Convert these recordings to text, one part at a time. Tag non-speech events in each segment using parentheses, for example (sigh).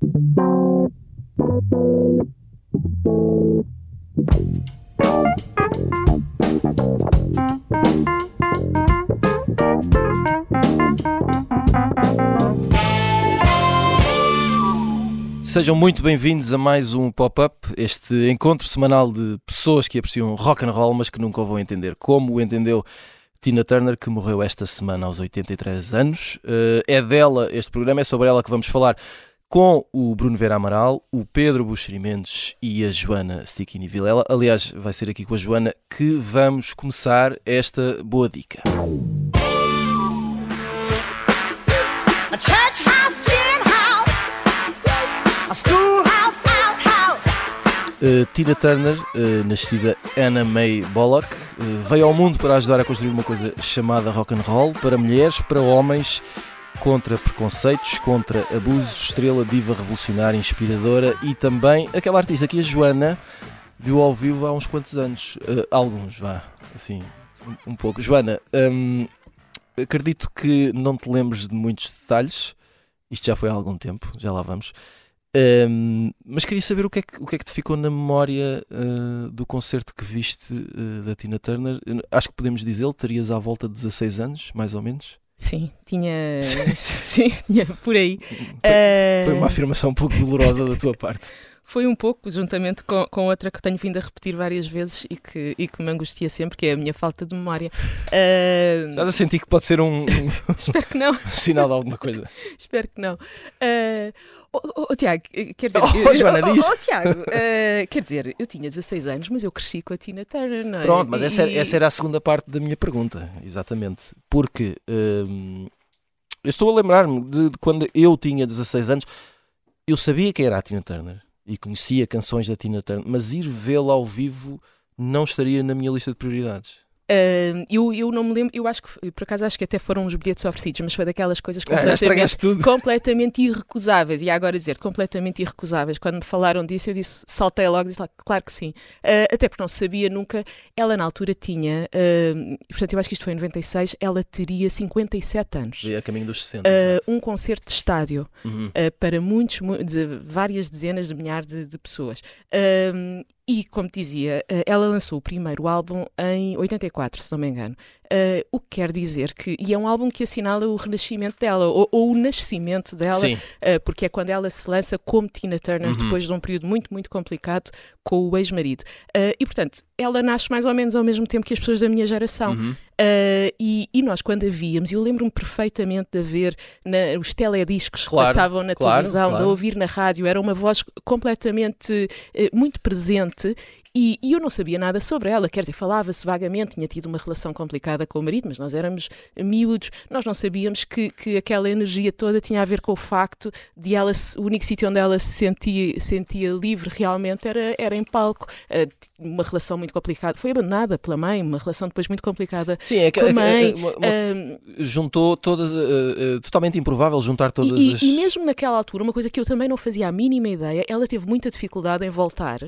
Sejam muito bem-vindos a mais um Pop-Up, este encontro semanal de pessoas que apreciam rock and roll, mas que nunca vão entender. Como o entendeu Tina Turner, que morreu esta semana aos 83 anos. Uh, é dela, este programa é sobre ela que vamos falar com o Bruno Vera Amaral, o Pedro Buxeri Mendes e a Joana Stickini Vilela. Aliás, vai ser aqui com a Joana que vamos começar esta boa dica. Uh, Tina Turner, uh, nascida Anna May Bullock, uh, veio ao mundo para ajudar a construir uma coisa chamada rock and roll para mulheres, para homens contra preconceitos, contra abusos, estrela, diva revolucionária, inspiradora e também aquela artista que a Joana viu ao vivo há uns quantos anos. Uh, alguns, vá, assim, um, um pouco. Joana, um, acredito que não te lembres de muitos detalhes, isto já foi há algum tempo, já lá vamos. Um, mas queria saber o que, é que, o que é que te ficou na memória uh, do concerto que viste uh, da Tina Turner. Acho que podemos dizer, terias à volta de 16 anos, mais ou menos. Sim, tinha. (laughs) Sim, tinha por aí. Foi, foi, uma ah, afirmação um pouco dolorosa da tua parte. Foi um pouco, juntamente com, com outra que tenho vindo a repetir várias vezes e que, e que me angustia sempre, que é a minha falta de memória. Uh... Estás a sentir que pode ser um. (laughs) Espero que não. (laughs) sinal de alguma coisa? Espero que não. Uh... Oh, oh, oh, Tiago, eh, quer dizer, oh, Joana, diz. Oh, Tiago, uh, quer dizer, eu tinha 16 anos, mas eu cresci com a Tina Turner, não é? Pronto, mas e... essa, era, essa, era, a segunda parte da minha pergunta, exatamente. Porque eu estou a lembrar-me de, de, quando eu tinha 16 anos, eu sabia que era a Tina Turner e conhecia canções da Tina Turner, mas ir vê-la ao vivo não estaria na minha lista de prioridades. Uh, eu, eu não me lembro, eu acho que, por acaso, acho que até foram os bilhetes oferecidos, mas foi daquelas coisas ah, completamente, completamente irrecusáveis. E agora dizer completamente irrecusáveis. Quando me falaram disso, eu disse, saltei logo, disse lá, claro que sim. Uh, até porque não sabia nunca. Ela, na altura, tinha, uh, portanto, eu acho que isto foi em 96, ela teria 57 anos. E a caminho dos 60. um concerto de estádio uhum. para muitos, de, várias dezenas de milhares de, de pessoas. E, como dizia, eh, ela lançou o primeiro álbum em 84, se não me engano. Uh, o que quer dizer que. E é um álbum que assinala o renascimento dela, ou, ou o nascimento dela, uh, porque é quando ela se lança como Tina Turner, uhum. depois de um período muito, muito complicado com o ex-marido. Uh, e, portanto, ela nasce mais ou menos ao mesmo tempo que as pessoas da minha geração. Uhum. E, e, nós, quando a víamos, eu lembro-me perfeitamente de ver na, os telediscos que claro, passavam na claro, televisão, claro. de ouvir na rádio, era uma voz completamente muito presente e, e, eu não sabia nada sobre ela, quer dizer, falava-se vagamente, tinha tido uma relação complicada com o marido, mas nós éramos miúdos, nós não sabíamos que, que aquela energia toda tinha a ver com o facto de ela, o único sítio onde ela se sentia, sentia livre realmente era, era em palco. Uh, uma relação muito complicada, foi abandonada pela mãe, uma relação depois muito complicada Sim, é que, com a mãe. É, uma, uma, uh, juntou todas, uh, totalmente improvável juntar todas e, as. E mesmo naquela altura, uma coisa que eu também não fazia a mínima ideia, ela teve muita dificuldade em voltar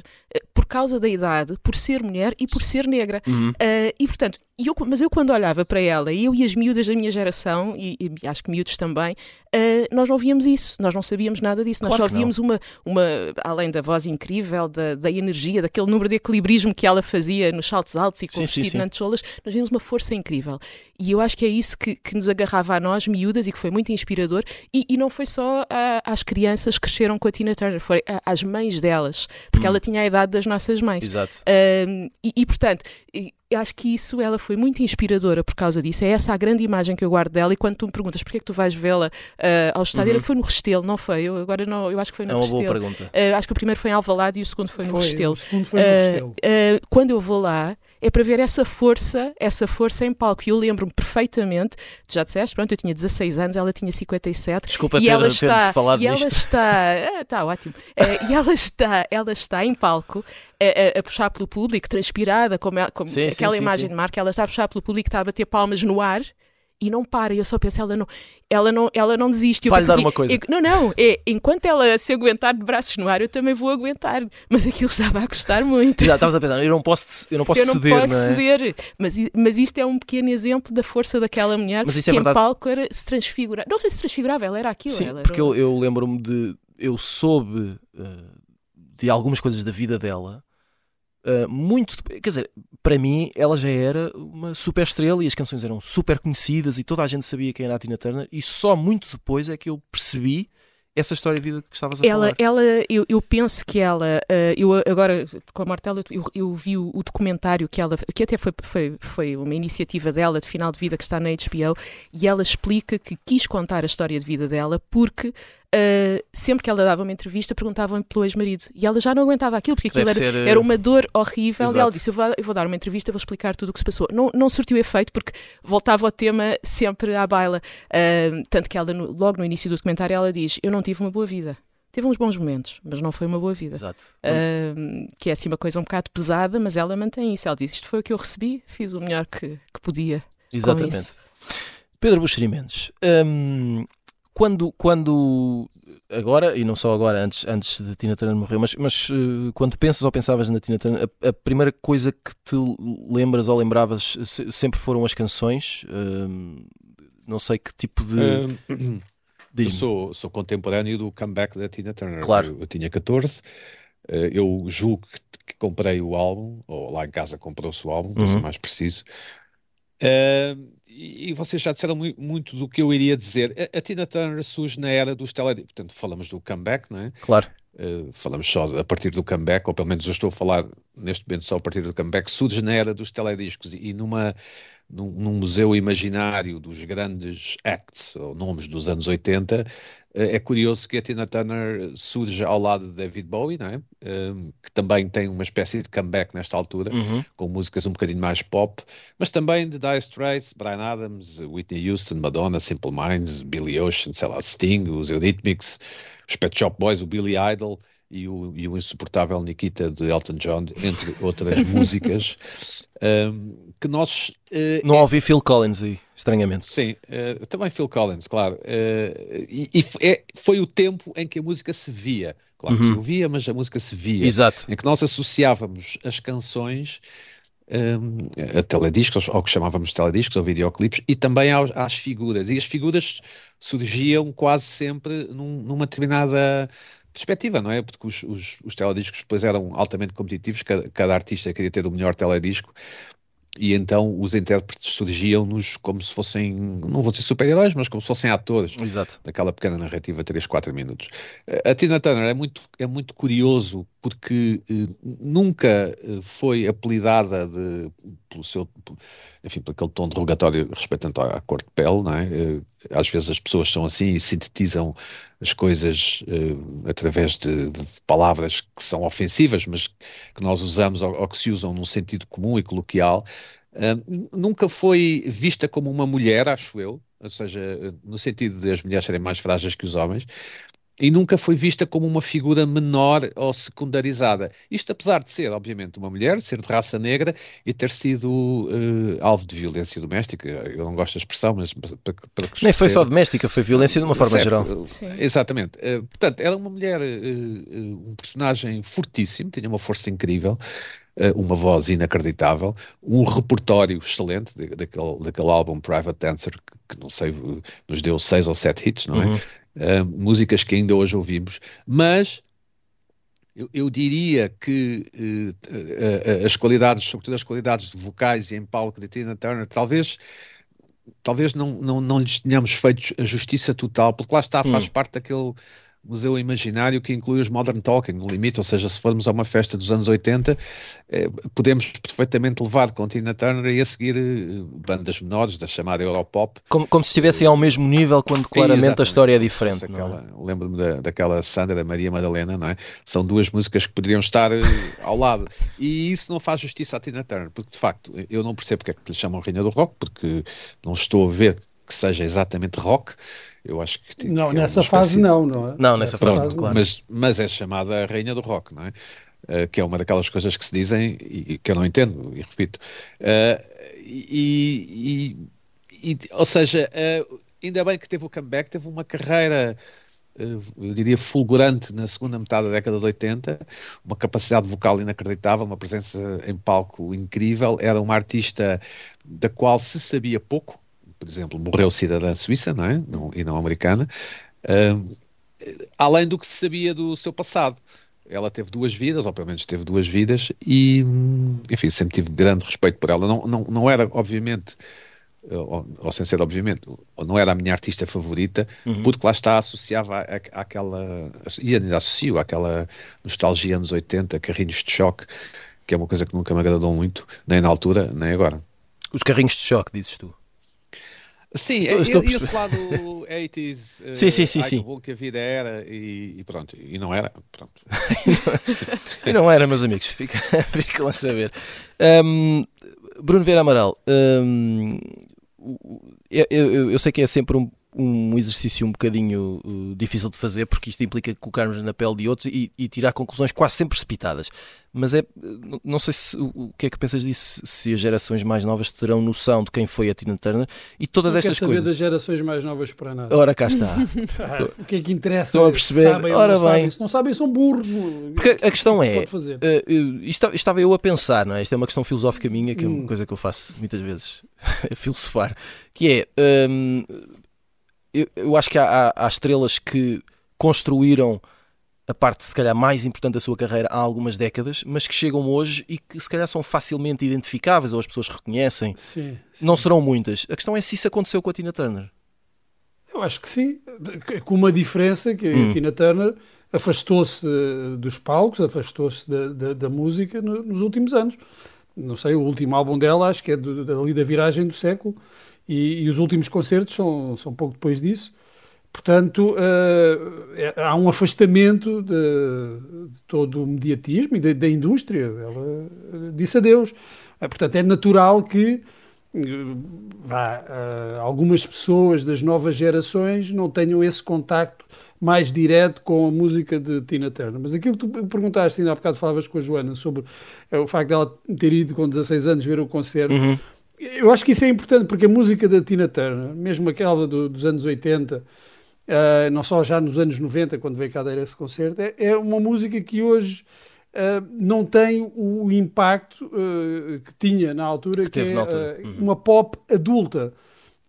por causa da idade por ser mulher e por ser negra. Uhum. Uh, e, portanto, eu, mas eu quando olhava para ela, eu e as miúdas da minha geração, e, e acho que miúdos também, uh, nós não víamos isso, nós não sabíamos nada disso, claro nós só víamos uma, uma, além da voz incrível, da, da energia, daquele número de equilibrismo que ela fazia nos saltos altos e com sim, o vestido nas nós víamos uma força incrível. E eu acho que é isso que, que nos agarrava a nós, miúdas, e que foi muito inspirador. E, e não foi só a, às crianças que cresceram com a Tina Turner, foi às mães delas, porque hum. ela tinha a idade das nossas mães. Exato. Uh, e, e, portanto, eu acho que isso ela foi muito inspiradora por causa disso. É essa a grande imagem que eu guardo dela. E quando tu me perguntas porquê é que tu vais vê-la uh, ao estádio, uhum. foi no Restelo, não foi? Eu agora não, eu acho que foi no é uma Restelo. boa pergunta. Uh, acho que o primeiro foi em Alvalade e o segundo foi, foi no Restelo. O segundo foi no Restelo. Uh, quando eu vou lá, é para ver essa força, essa força em palco. E eu lembro-me perfeitamente, já disseste, pronto, eu tinha 16 anos, ela tinha 57. Desculpa e ter, ela está, falado e ela está, (laughs) está ótimo. E ela está, ela está em palco a, a, puxar pelo público, transpirada, como, ela, como sim, aquela sim, imagem sim, de marca, ela está a puxar pelo público, está a bater palmas no ar e não para. E eu só penso, ela não, ela não, ela não desiste. Vai dar assim, uma coisa. não, não, é, enquanto ela se aguentar de braços no ar, eu também vou aguentar. Mas aquilo estava a gostar muito. Já estavas a pensar, eu não posso, eu não posso eu não ceder. Posso não é? ceder. Mas, mas isto é um pequeno exemplo da força daquela mulher mas isso que é verdade. em palco era, se transfigurar. Não sei se transfigurava, ela era aquilo. Sim, porque eu, eu lembro-me de eu soube uh, de algumas coisas da vida dela Uh, muito, quer dizer, para mim ela já era uma super estrela e as canções eram super conhecidas e toda a gente sabia quem era a Tina Turner e só muito depois é que eu percebi essa história de vida que estavas a ela, falar. Ela, eu, eu penso que ela, uh, eu agora com a Martela, eu, eu vi o, o, documentário que ela, que até foi, foi, foi uma iniciativa dela de final de vida que está na HBO e ela explica que quis contar a história de vida dela porque Uh, sempre que ela dava uma entrevista, perguntavam pelo ex-marido. E ela já não aguentava aquilo, porque aquilo era, ser, era, uma dor horrível. Exato. E ela disse: eu vou, eu vou, dar uma entrevista, vou explicar tudo o que se passou. Não, não surtiu efeito, porque voltava ao tema sempre à baila. Uh, tanto que ela, no, logo no início do documentário, ela diz: Eu não tive uma boa vida. Teve uns bons momentos, mas não foi uma boa vida. Exato. Uh, que é assim uma coisa um bocado pesada, mas ela mantém isso. Ela diz: Isto foi o que eu recebi, fiz o melhor que, que podia. Exatamente. Pedro Buxeri Mendes, um, quando, quando agora, e não só agora, antes, antes de Tina Turner morrer, mas, mas uh, quando pensas ou pensavas na Tina Turner, a, a, primeira coisa que te lembras ou lembravas sempre foram as canções. Uh, não sei que tipo de. (clears throat) Uh, eu sou, sou contemporâneo do comeback da Tina Turner. Claro. Eu, eu tinha 14, eh, eu julgo que, comprei o álbum, ou lá em casa comprou-se o álbum, para uhum. ser mais preciso. Uh, e vocês já disseram muito do que eu iria dizer. A, a Tina Turner surge na era dos telediscos, portanto falamos do comeback, não é? Claro. Uh, falamos só a partir do comeback, ou pelo menos eu estou a falar neste momento só a partir do comeback, surge na era dos telediscos e, e numa, num, num, museu imaginário dos grandes acts, ou nomes dos anos 80, eh, é curioso que a Tina Turner surge ao lado de David Bowie, não é? Um, que também tem uma espécie de comeback nesta altura, uhum. com músicas um bocadinho mais pop, mas também de Dire Straits, Brian Adams, Whitney Houston, Madonna, Simple Minds, Billy Ocean, sei lá, Sting, os Eurythmics, os Pet Shop Boys, o Billy Idol e o, e o insuportável Nikita de Elton John, entre outras (laughs) músicas, um, que nós... Uh, Não ouvi Phil Collins aí, estranhamente. Sim, uh, também Phil Collins, claro. Uh, e, e é, foi o tempo em que a música se via. Claro uhum. que se ouvia, mas a música se via. Exato. Em que nós associávamos as canções um, a telediscos, ao que chamávamos de telediscos, ou videoclipes, e também aos, às figuras. E as figuras surgiam quase sempre num, numa determinada perspectiva, não é? Porque os, os, os telediscos depois eram altamente competitivos, cada, cada artista queria ter o melhor teledisco, e então os intérpretes surgiam-nos como se fossem, não vou dizer super-heróis, mas como se fossem atores Exato. daquela pequena narrativa, 3, 4 minutos. A Tina Turner é muito, é muito curioso porque eh, nunca eh, foi apelidada de, pelo seu, enfim, por aquele tom derrogatório respeitando à, cor de pele, não é? Eh, às vezes as pessoas são assim e sintetizam as coisas uh, através de, de, palavras que são ofensivas, mas que nós usamos ou, ou que se usam num sentido comum e coloquial. Uh, nunca foi vista como uma mulher, acho eu, ou seja, no sentido de as mulheres serem mais frágeis que os homens, e nunca foi vista como uma figura menor ou secundarizada. Isto apesar de ser, obviamente, uma mulher, ser de raça negra e ter sido uh, alvo de violência doméstica. Eu não gosto da expressão, mas para, para que Nem foi só doméstica, foi violência de uma forma certo, geral. Sim. Exatamente. Uh, portanto, era uma mulher, uh, um personagem fortíssimo, tinha uma força incrível, uma voz inacreditável, um repertório excelente daquele, daquele álbum Private Dancer, que, não sei, nos deu seis ou sete hits, não é? Uhum uh, músicas que ainda hoje ouvimos, mas eu, eu diria que uh, uh, as qualidades, sobretudo as qualidades vocais e em palco de Tina Turner, talvez talvez não, não, não lhes tenhamos feito a justiça total, porque lá está, faz hum. parte daquele museu imaginário que inclui os Modern Talking, no limite, ou seja, se formos a uma festa dos anos 80, eh, podemos perfeitamente levar com Tina Turner e a seguir eh, bandas menores da chamada Europop. Como, como se estivessem ao mesmo nível, quando claramente a história é diferente. É? Lembro-me da, daquela Sandra, da Maria Madalena, não é? São duas músicas que poderiam estar eh, ao lado. E isso não faz justiça à Tina Turner, porque de facto eu não percebo porque é que lhe chamam Rainha do Rock, porque não estou a ver que seja exatamente rock. Eu acho que. Não, que é nessa fase espécie... não, não é? Não, nessa, nessa fase, fase claro. Mas, mas é chamada a rainha do rock, não é? Uh, que é uma daquelas coisas que se dizem e, e que eu não entendo, e repito. Uh, e, e, e, ou seja, uh, ainda bem que teve o comeback, teve uma carreira eu diria fulgurante na segunda metade da década de 80, uma capacidade vocal inacreditável, uma presença em palco incrível, era uma artista da qual se sabia pouco, por exemplo, morreu cidadã suíça, não é? Não, e não americana. Uh, além do que se sabia do seu passado. Ela teve duas vidas, ou pelo menos teve duas vidas, e, enfim, sempre tive grande respeito por ela. Não, não, não era, obviamente, ou, ou sem ser, obviamente, não era a minha artista favorita, uhum. porque lá está, associava àquela, e ainda associo àquela nostalgia anos 80, carrinhos de choque, que é uma coisa que nunca me agradou muito, nem na altura, nem agora. Os carrinhos de choque, dizes tu? Sim, estou, estou e, esse lado (laughs) 80s, (laughs) sim, sim, sim, sim. bom que a vida era e, e, pronto, e não era, pronto. (laughs) e não era, meus amigos, ficam fica a saber. Um, Bruno Vieira Amaral, um, eu, eu, eu, sei que é sempre um, um exercício um bocadinho uh, difícil de fazer, porque isto implica colocarmos na pele de outros e, e, tirar conclusões quase sempre precipitadas. Mas é, não sei se, o que é que pensas disso, se as gerações mais novas terão noção de quem foi a Tina Turner e todas não estas quer coisas. saber das gerações mais novas para nada. Ora, cá está. (laughs) o que é que interessa? Estão a perceber? Sabem, Ora não bem. Sabem. Se não sabem, são burros. Porque a questão é, uh, estava eu a pensar, não é? Isto é uma questão filosófica minha, que é uma hum. coisa que eu faço muitas vezes, (laughs) filosofar, que é. Um, eu, eu acho que há, há, há, estrelas que construíram a parte, se calhar, mais importante da sua carreira há algumas décadas, mas que chegam hoje e que, se calhar, são facilmente identificáveis ou as pessoas reconhecem. Sim, sim. Não serão muitas. A questão é se isso aconteceu com a Tina Turner. Eu acho que sim, com uma diferença que hum. a Tina Turner afastou-se dos palcos, afastou-se da, da, da, música nos últimos anos. Não sei, o último álbum dela acho que é do, dali da viragem do século e, e, os últimos concertos são, são pouco depois disso. Portanto, uh, é, há um afastamento de, de, todo o mediatismo e da indústria. Ela eh, disse adeus. Uh, portanto, é natural que vá, algumas pessoas das novas gerações não tenham esse contacto mais direto com a música de Tina Turner. Mas aquilo que tu perguntaste, ainda há bocado falavas com a Joana sobre o facto dela ter ido com 16 anos ver o concerto. Uhum eu acho que isso é importante porque a música da Tina Turner, mesmo aquela do, dos anos 80, uh, ah, não só já nos anos 90, quando veio cá dar esse concerto, é, é uma música que hoje uh, não tem o impacto uh, que tinha na altura, que, que é uhum. uma pop adulta.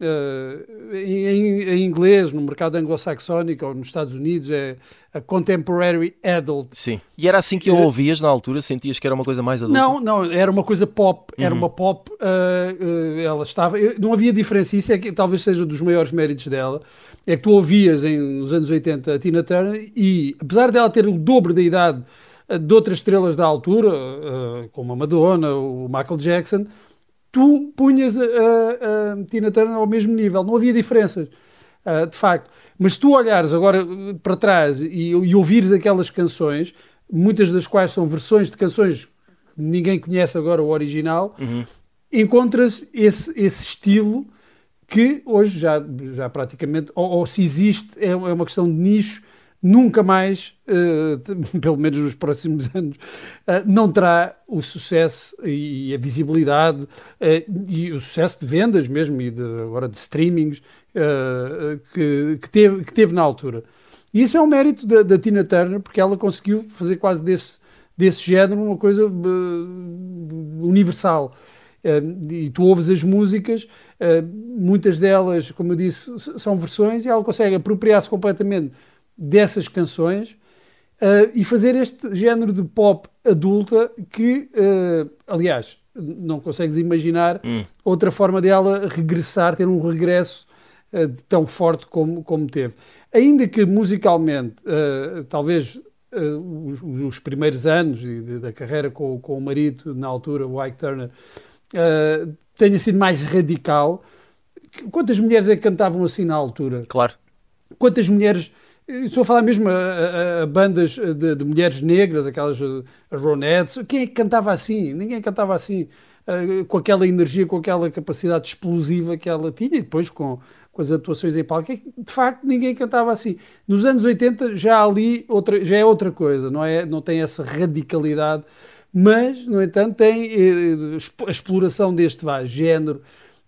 Uh, em, em, inglês, no mercado anglo-saxónico ou nos Estados Unidos, é a contemporary adult. Sim. E era assim que eu ouvias na altura? Sentias que era uma coisa mais adulta? Não, não, era uma coisa pop. Era uhum. uma pop. Uh, uh, ela estava. Não havia diferença. Isso é que talvez seja um dos maiores méritos dela. É que tu ouvias em, nos anos 80 a Tina Turner e, apesar dela ter o dobro da idade de outras estrelas da altura, como a Madonna, o Michael Jackson tu punhas a, a, a Tina Turner ao mesmo nível, não havia diferenças, uh, de facto. Mas se tu olhares agora para trás e, e ouvires aquelas canções, muitas das quais são versões de canções que ninguém conhece agora o original, uhum. encontras esse, esse estilo que hoje já, já praticamente, ou, ou se existe, é, é uma questão de nicho nunca mais, uh, (laughs) pelo menos nos próximos (laughs) anos, uh, não terá o sucesso e a visibilidade uh, e o sucesso de vendas mesmo e de, agora de streamings que, que, teve, que teve na altura. E isso é um mérito da, da, Tina Turner, porque ela conseguiu fazer quase desse, desse género uma coisa universal. e tu ouves as músicas, muitas delas, como eu disse, são versões, e ela consegue apropriar-se completamente dessas canções uh, e fazer este género de pop adulta que, uh, aliás, não consegues imaginar hum. outra forma dela regressar, ter um regresso uh, tão forte como, como teve. Ainda que musicalmente, talvez os, os, primeiros anos da carreira com, com o marido, na altura, o Ike Turner, tenha sido mais radical. Quantas mulheres é que cantavam assim na altura? Claro. Quantas mulheres Estou a falar mesmo a, a, a bandas de, de, mulheres negras, aquelas Ronettes. Quem é que cantava assim? Ninguém cantava assim, uh, com aquela energia, com aquela capacidade explosiva que ela tinha, e depois com, com as atuações em palco. De facto, ninguém cantava assim. Nos anos 80 já ali outra, já é outra coisa, não, é, não tem essa radicalidade, mas, no entanto, tem eh, a exploração deste género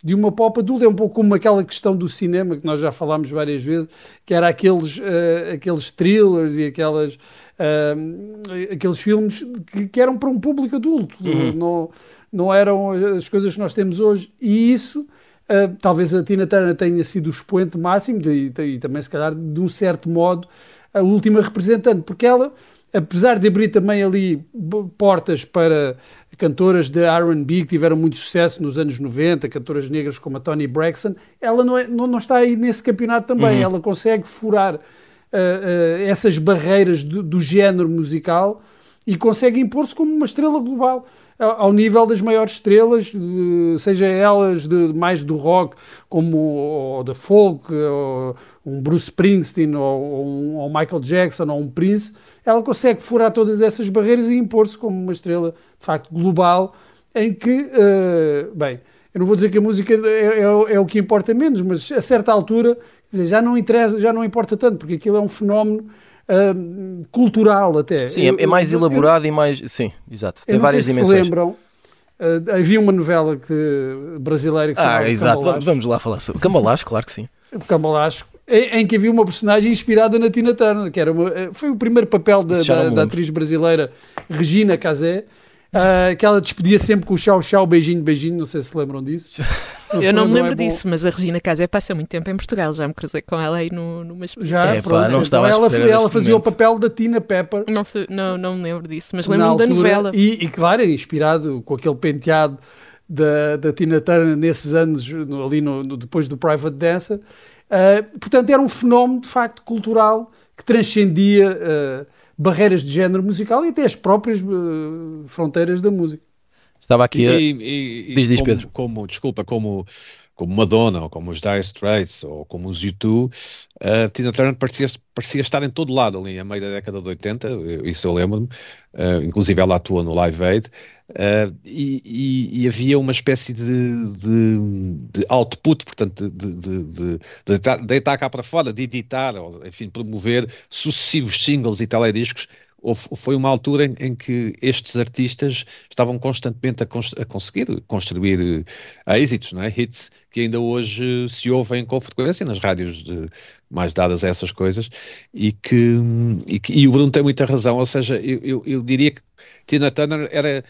de uma pop adulta. É um pouco como aquela questão do cinema que nós já falámos várias vezes, que era aqueles, uh, aqueles thrillers e aquelas, uh, aqueles filmes que, que, eram para um público adulto, uhum. não, não eram as coisas que nós temos hoje. E isso, uh, talvez a Tina Turner tenha sido o expoente máximo, de, e também se calhar de um certo modo. a última representante, porque ela, apesar de abrir também ali portas para cantoras de R&B que tiveram muito sucesso nos anos 90, cantoras negras como a Toni Braxton, ela não, é, não, não está aí nesse campeonato também, uhum. ela consegue furar uh, uh, essas barreiras do, do género musical e consegue impor-se como uma estrela global ao nível das maiores estrelas, seja elas de, mais do rock, como ou da folk, ou um Bruce Springsteen, ou, um, ou Michael Jackson, ou um Prince, ela consegue furar todas essas barreiras e impor-se como uma estrela, de facto, global, em que, uh, bem, eu não vou dizer que a música é, é, é, o que importa menos, mas a certa altura já não interessa, já não importa tanto, porque aquilo é um fenómeno uh, cultural até. Sim, é, é mais eu, elaborado eu, e mais. Sim, exato. Tem várias dimensões. Se lembram, uh, havia uma novela que, brasileira que se Ah, exato. Vamos, vamos lá falar sobre. Cambalás, claro que sim. (laughs) Cambalás, em, em, que havia uma personagem inspirada na Tina Turner, que era uma, eh, foi o primeiro papel da, da, da atriz brasileira Regina Casé. Uh, que ela despedia sempre com o tchau, tchau, beijinho, beijinho. Não sei se lembram disso. (laughs) Se eu não me lembro é disso, mas a Regina Casé passa muito tempo em Portugal. Já me cruzei com ela aí no, numa exposição. Já, é, pronto, pá, não estava ela, ela fazia momento. o papel da Tina Pepper. Não, não, não me lembro disso, mas lembro-me da novela. E, e, claro, inspirado com aquele penteado da, da Tina Turner nesses anos, no, ali no, no, depois do Private Dancer. Uh, portanto, era um fenómeno de facto cultural que transcendia. Uh, barreiras de género musical e até as próprias uh, fronteiras da música. Estava aqui a... E, e, e diz, diz, como, Pedro. Como, desculpa, como, como Madonna, ou como os Dire Straits, ou como os U2, uh, Tina Turner parecia, parecia estar em todo lado ali, a meio da década de 80, isso eu lembro-me, uh, inclusive ela atua no Live Aid, Uh, e, e, e, havia uma espécie de, de, de output, portanto, de, de, de, de, deitar cá para fora, de editar, ou, enfim, promover sucessivos singles e telediscos. foi uma altura em, em, que estes artistas estavam constantemente a, cons a conseguir construir uh, êxitos, não é? hits, que ainda hoje se ouvem com frequência nas rádios mais dadas a essas coisas, e que, e, que, o Bruno tem muita razão, ou seja, eu, eu, eu diria que Tina Turner era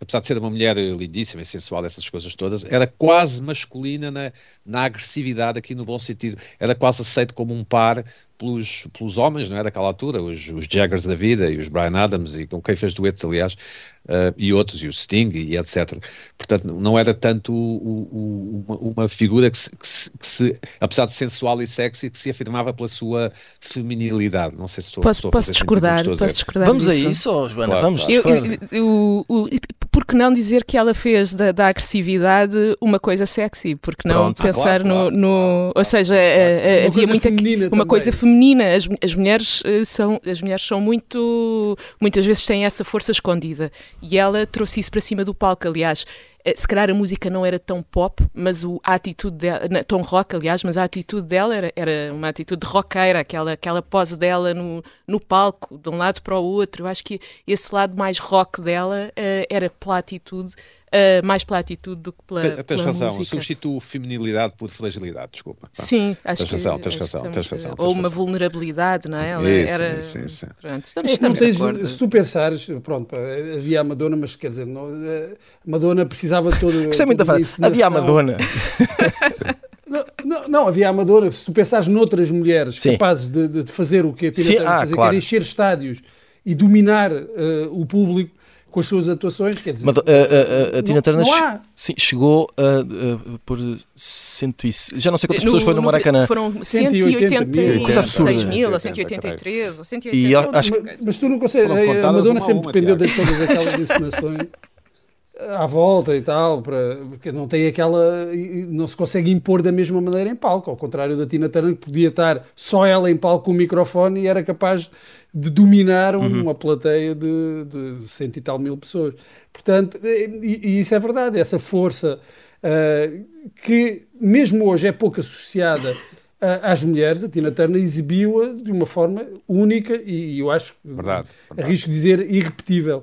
apesar de ser uma mulher lindíssima e sensual, essas coisas todas, era quase masculina na, na agressividade, aqui no bom sentido. Era quase aceito como um par pelos, pelos homens, não é? Daquela altura, os, os Jaggers da vida e os Brian Adams, e com quem fez duetos, aliás, uh, e outros, e o Sting, e etc. Portanto, não era tanto o, o, uma, uma, figura que se, que, se, que se, apesar de sensual e sexy, que se afirmava pela sua feminilidade. Não sei se estou, posso, estou posso discordar, posso discordar Vamos disso. a isso, Joana, claro, vamos claro. Eu, eu, eu, Por que não dizer que ela fez da, da agressividade uma coisa sexy? Porque não Pronto. pensar ah, claro, no, no, Ou seja, uh, havia muita. Uma coisa feminina feminina. As, as, mulheres eh, são, as mulheres são muito. muitas vezes têm essa força escondida. E ela trouxe isso para cima do palco. Aliás, eh, se calhar a música não era tão pop, mas o, a atitude dela, tão rock, aliás, mas a atitude dela era, era uma atitude roqueira, aquela, aquela pose dela no, no palco, de um lado para o outro. Eu acho que esse lado mais rock dela uh, era pela atitude uh, mais pela atitude do que pela. Tens, tens razão, música. substituo feminilidade por fragilidade, desculpa. Sim, acho tens que. Razão, tens razão, tens razão. Ou uma vulnerabilidade, não é? Ela isso, era. Sim, sim. Pronto, estamos, é estamos tens, se tu pensares, pronto, havia a Madonna, mas quer dizer, não, eh, Madonna precisava de todo. (laughs) Gostei muito da frase. Havia a Madonna. (laughs) Não, não, não, havia a Madonna. Se tu pensares noutras mulheres Sim. capazes de, de, fazer o que a Tina Turner ah, fazer, claro. que era encher estádios e dominar uh, o público, com as suas atuações, quer dizer... Mas, a, a, a, Tina Turner sim, chegou a, por cento e, já não sei quantas no, pessoas foi no, Maracanã. Foram 180 mil, coisa absurda. mil, ou 183, ou 180 e acho, mas, mas tu não consegues... A Madonna sempre dependeu de todas aquelas encenações à volta e tal, para, porque não tem aquela. não se consegue impor da mesma maneira em palco, ao contrário da Tina Turner, que podia estar só ela em palco com o microfone e era capaz de dominar uhum. uma plateia de, de cento e tal mil pessoas. Portanto, e, e isso é verdade, essa força uh, que mesmo hoje é pouco associada às mulheres, a Tina Turner exibiu-a de uma forma única e, eu acho, verdade, verdade. arrisco dizer, irrepetível.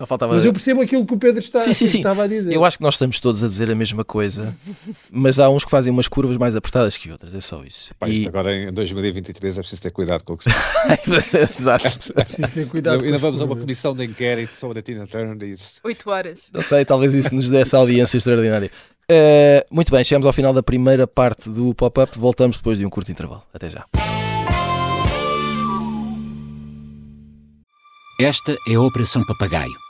Só faltava... Mas eu percebo aquilo que o Pedro está, sim, sim, sim. estava a dizer. Eu acho que nós estamos todos a dizer a mesma coisa, mas há uns que fazem umas curvas mais apertadas que outras, é só isso. Pá, isto e... agora em 2023 é preciso ter cuidado com o que se (laughs) Exato. É preciso ter cuidado Ainda vamos a uma comissão de inquérito sobre a Tina Turner e isso. Oito horas. Não sei, talvez isso nos dê essa audiência extraordinária. Uh, muito bem, chegamos ao final da primeira parte do pop-up. Voltamos depois de um curto intervalo. Até já. Esta é a Operação Papagaio.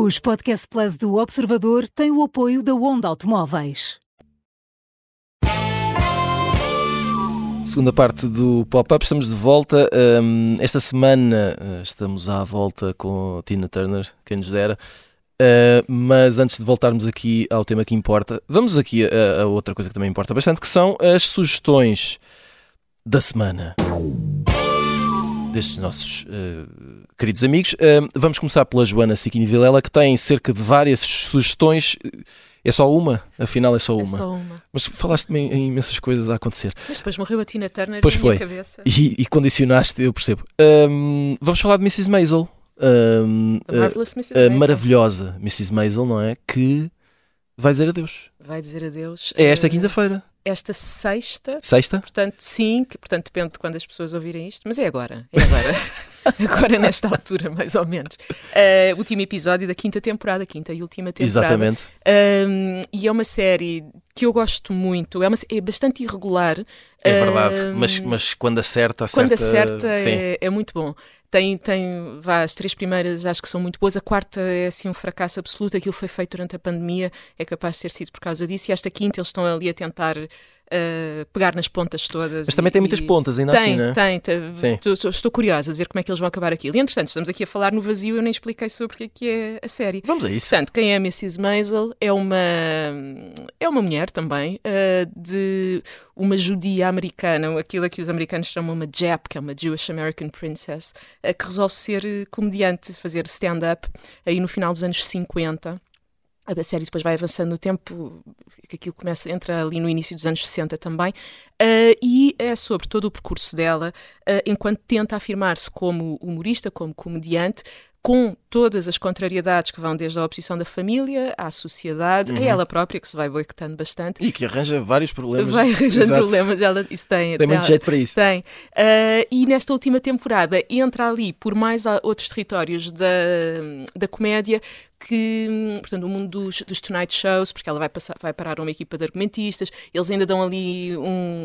Os Podcast Plus do Observador têm o apoio da Onda Automóveis. Segunda parte do Pop-Up, estamos de volta. Um, esta semana uh, estamos à volta com Tina Turner, quem nos dera. Uh, mas antes de voltarmos aqui ao tema que importa, vamos aqui a, a, outra coisa que também importa bastante, que são as sugestões da semana destes nossos uh, queridos amigos. Uh, vamos começar pela Joana Siquini Vilela, que tem cerca de várias sugestões. É só uma? Afinal, é só uma. É só uma. Mas falaste-me em, imensas coisas a acontecer. Mas depois morreu a Tina Turner pois na foi. minha cabeça. E, e condicionaste, eu percebo. Um, vamos falar de Mrs. Maisel. Um, a Marvelous Mrs. a Maisel. maravilhosa Mrs. Maisel, não é? Que vai dizer adeus. Vai dizer adeus. É esta eh, quinta-feira. Esta sexta. Sexta? Portanto, sim, que, portanto depende de quando as pessoas ouvirem isto, mas é agora. É agora. (laughs) (laughs) agora, nesta altura, mais ou menos. Uh, último episódio da quinta temporada, quinta e última temporada. Exatamente. Um, e é uma série que eu gosto muito. É, uma, é bastante irregular. É verdade. Um, Mas, mas quando acerta, acerta. Quando acerta é, é muito bom. Tem, tem, vá, as três primeiras acho que são muito boas, a quarta é assim um fracasso absoluto, aquilo foi feito durante a pandemia, é capaz de ter sido por causa disso, e esta quinta eles estão ali a tentar uh, pegar nas pontas todas. Mas também e, tem muitas pontas, ainda tem, assim, não é? Tem, tem. Estou, estou, curiosa de ver como é que eles vão acabar aquilo. E entretanto, estamos aqui a falar no vazio, eu nem expliquei sobre o que é a série. Vamos a isso. Portanto, quem é a Mrs. Maisel é uma, é uma mulher também, uh, de uma judia americana, aquilo que os americanos chamam uma JAP, que é uma Jewish American Princess, uh, que resolve ser comediante, fazer stand-up aí no final dos anos 50. A série depois vai avançando no tempo, que aquilo começa, entra ali no início dos anos 60 também, uh, e é sobre todo o percurso dela, uh, enquanto tenta afirmar-se como humorista, como comediante, com todas as contrariedades que vão desde a oposição da família à sociedade, Uhum. a ela própria, que se vai boicotando bastante. E que arranja vários problemas. Vai arranjando Exato. problemas, ela, isso tem. Tem muito ela- jeito para isso. tem. Uh, e nesta última temporada entra ali por mais outros territórios da, da comédia que, hum, portanto, o mundo dos, dos Tonight Shows, porque ela vai, passar, vai parar uma equipa de argumentistas, eles ainda dão ali um,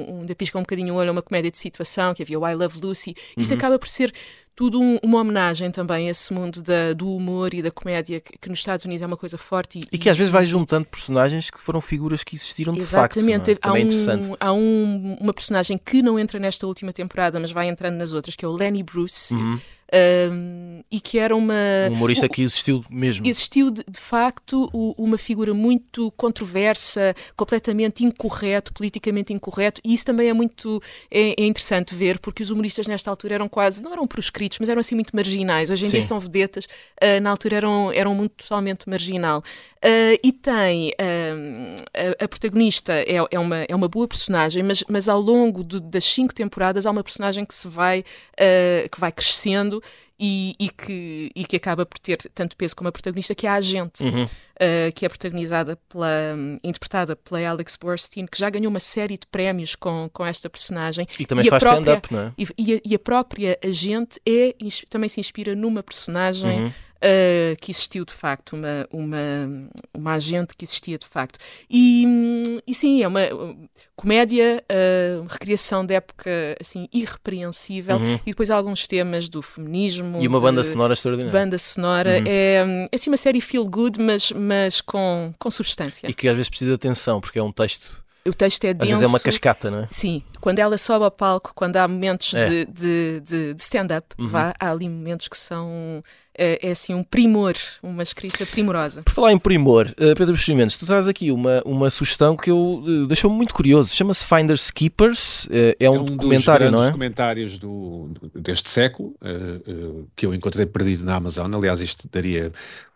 um ainda piscam um bocadinho o olho a uma comédia de situação, que havia o I Love Lucy. Isto Uhum. acaba por ser tudo um- uma homenagem também a esse mundo da- do humor e da comédia que, que nos Estados Unidos é uma coisa forte. E que às vezes vai juntando personagens que foram figuras que existiram de Exatamente. facto. não é? Também é interessante. Há, um, há um- uma personagem que não entra nesta última temporada, mas vai entrando nas outras, que é o Lenny Bruce, Uhum. Um, e que era uma. Um humorista o- que existiu mesmo. Existiu de, de facto o- uma figura muito controversa, completamente incorreto, politicamente incorreto, e isso também é muito é, é interessante ver, porque os humoristas nesta altura eram quase, não eram proscritos, mas eram assim muito marginais. Hoje em dia Sim. são vedetas, ah, na altura eram, eram mundo totalmente marginal. Ah, e tem ah, a, a protagonista é, é, uma, é uma boa personagem, mas, mas ao longo do- das cinco temporadas há uma personagem que se vai, ah, que vai crescendo e, e que, e que acaba por ter tanto peso como a protagonista, que é a agente, Uhum. ah, que é protagonizada pela, interpretada pela Alex Borstein, que já ganhou uma série de prémios com, com esta personagem. E também a faz stand-up, não é? E, e a, e a própria agente é, também se inspira numa personagem Uhum. Uh, que existiu de facto, uma, uma, uma agente que existia de facto. E, e sim, é uma uh, comédia, uh, recriação de época assim, irrepreensível, Uhum. e depois alguns temas do feminismo. E uma banda sonora extraordinária. Banda sonora. Uhum. É, é assim uma série feel good, mas, mas com, com substância. E que às vezes precisa de atenção, porque é um texto. O texto é Às denso. vezes é uma cascata, não é? Sim, quando ela sobe ao palco, quando há momentos É. de, de, de- de stand-up, Uhum. há ali momentos que são. É, é assim um primor, uma escrita primorosa. Por falar em primor, uh, Pedro Buxerimentos, tu traz aqui uma, uma sugestão que eu uh, deixou-me muito curioso. Chama-se Finders Keepers. Uh, é um, dos documentário, não é? documentários do, deste século, eh, eh, que eu encontrei perdido na Amazon. Aliás, isto daria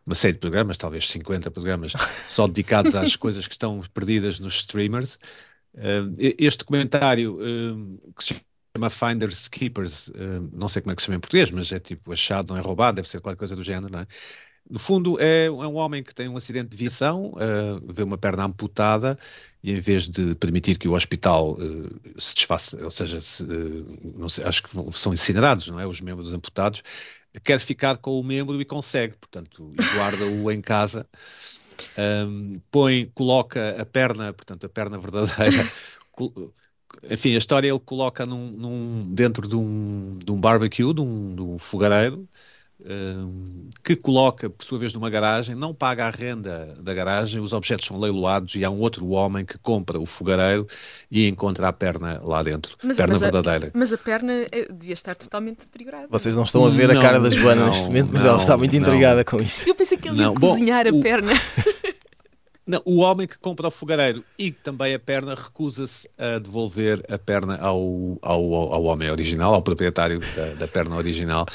uma série de programas, talvez 50 programas, (laughs) só dedicados às coisas que estão perdidas nos streamers. Eh, este documentário, eh, que se chama Finders Keepers, eh, não sei como é que se chama em português, mas é tipo achado, não é roubado, deve ser qualquer coisa do género, não é? No fundo, é, é, um homem que tem um acidente de viação, uh, vê uma perna amputada e em vez de permitir que o hospital uh, se desfaça, ou seja, se, uh, sei, acho que são incinerados, não é? Os membros amputados, quer ficar com o membro e consegue, portanto, guarda-o em casa, um, põe, coloca a perna, portanto, a perna verdadeira, (laughs) enfim, a história ele coloca num, num, dentro de um, de um barbecue, de um, de um fogareiro, que coloca, por sua vez, numa garagem, não paga a renda da garagem, os objetos são leiloados e há um outro homem que compra o fogareiro e encontra a perna lá dentro, mas, perna mas verdadeira. A, mas a perna é, devia estar totalmente deteriorada. Vocês não estão a ver não, a cara da Joana não, neste momento, mas não, ela está muito intrigada com isto. Eu pensei que ele ia cozinhar Bom, a o... perna. (laughs) Não, o homem que compra o fogareiro e também a perna recusa-se a devolver a perna ao, ao, ao homem original, ao proprietário da, da perna original.